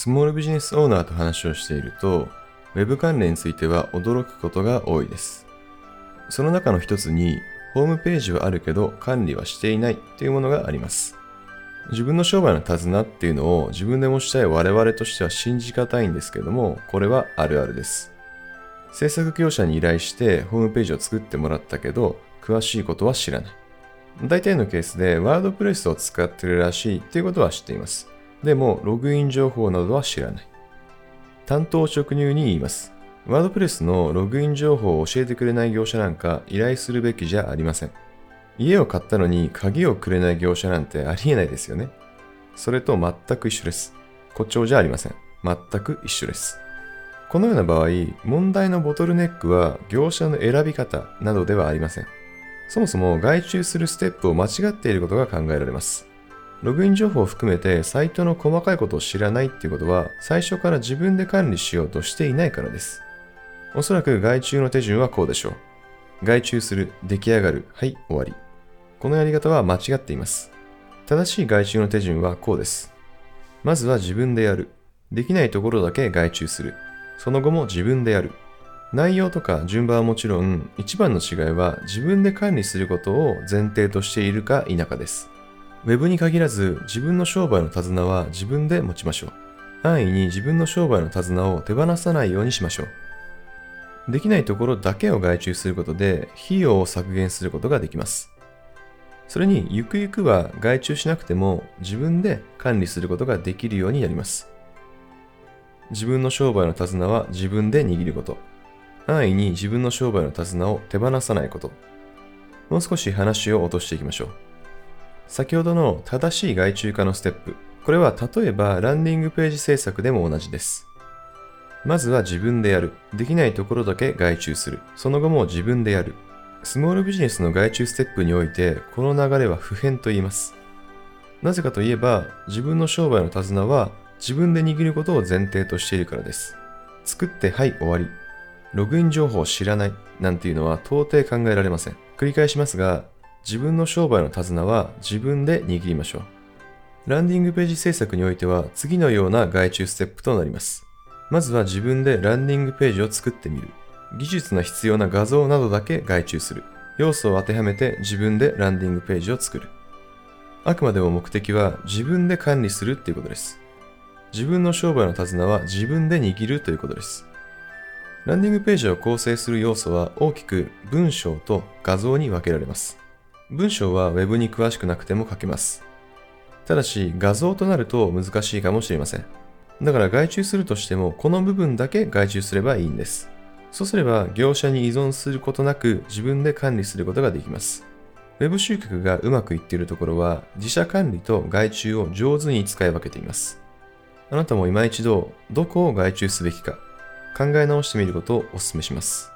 スモールビジネスオーナーと話をしていると、Web 関連については驚くことが多いです。その中の一つに、ホームページはあるけど管理はしていないというものがあります。自分の商売の手綱っていうのを自分で持ちたい我々としては信じがたいんですけども、これはあるあるです。制作業者に依頼してホームページを作ってもらったけど、詳しいことは知らない。大体のケースでワードプレスを使ってるらしいっていうことは知っています。でも、ログイン情報などは知らない。担当直入に言います。ワードプレスのログイン情報を教えてくれない業者なんか依頼するべきじゃありません。家を買ったのに鍵をくれない業者なんてありえないですよね。それと全く一緒です。誇張じゃありません。全く一緒です。このような場合、問題のボトルネックは業者の選び方などではありません。そもそも外注するステップを間違っていることが考えられます。ログイン情報を含めてサイトの細かいことを知らないっていうことは最初から自分で管理しようとしていないからです。おそらく外注の手順はこうでしょう。外注する、出来上がる、はい、終わり。このやり方は間違っています。正しい外注の手順はこうです。まずは自分でやる。できないところだけ外注する。その後も自分でやる。内容とか順番はもちろん、一番の違いは自分で管理することを前提としているか否かです。Web に限らず自分の商売の手綱は自分で持ちましょう。安易に自分の商売の手綱を手放さないようにしましょう。できないところだけを外注することで費用を削減することができます。それにゆくゆくは外注しなくても自分で管理することができるようになります。自分の商売の手綱は自分で握ること。安易に自分の商売の手綱を手放さないこと。もう少し話を落としていきましょう。先ほどの正しい外注化のステップ。これは例えばランディングページ制作でも同じです。まずは自分でやる。できないところだけ外注する。その後も自分でやる。スモールビジネスの外注ステップにおいて、この流れは普遍と言います。なぜかといえば、自分の商売の手綱は自分で握ることを前提としているからです。作ってはい終わり。ログイン情報を知らないなんていうのは到底考えられません。繰り返しますが、自分の商売の手綱は自分で握りましょう。ランディングページ制作においては次のような外注ステップとなります。まずは自分でランディングページを作ってみる。技術の必要な画像などだけ外注する。要素を当てはめて自分でランディングページを作る。あくまでも目的は自分で管理するっていうことです。自分の商売の手綱は自分で握るということです。ランディングページを構成する要素は大きく文章と画像に分けられます。文章は Web に詳しくなくても書けます。ただし画像となると難しいかもしれません。だから外注するとしてもこの部分だけ外注すればいいんです。そうすれば業者に依存することなく自分で管理することができます。Web 集客がうまくいっているところは自社管理と外注を上手に使い分けています。あなたも今一度どこを外注すべきか考え直してみることをお勧めします。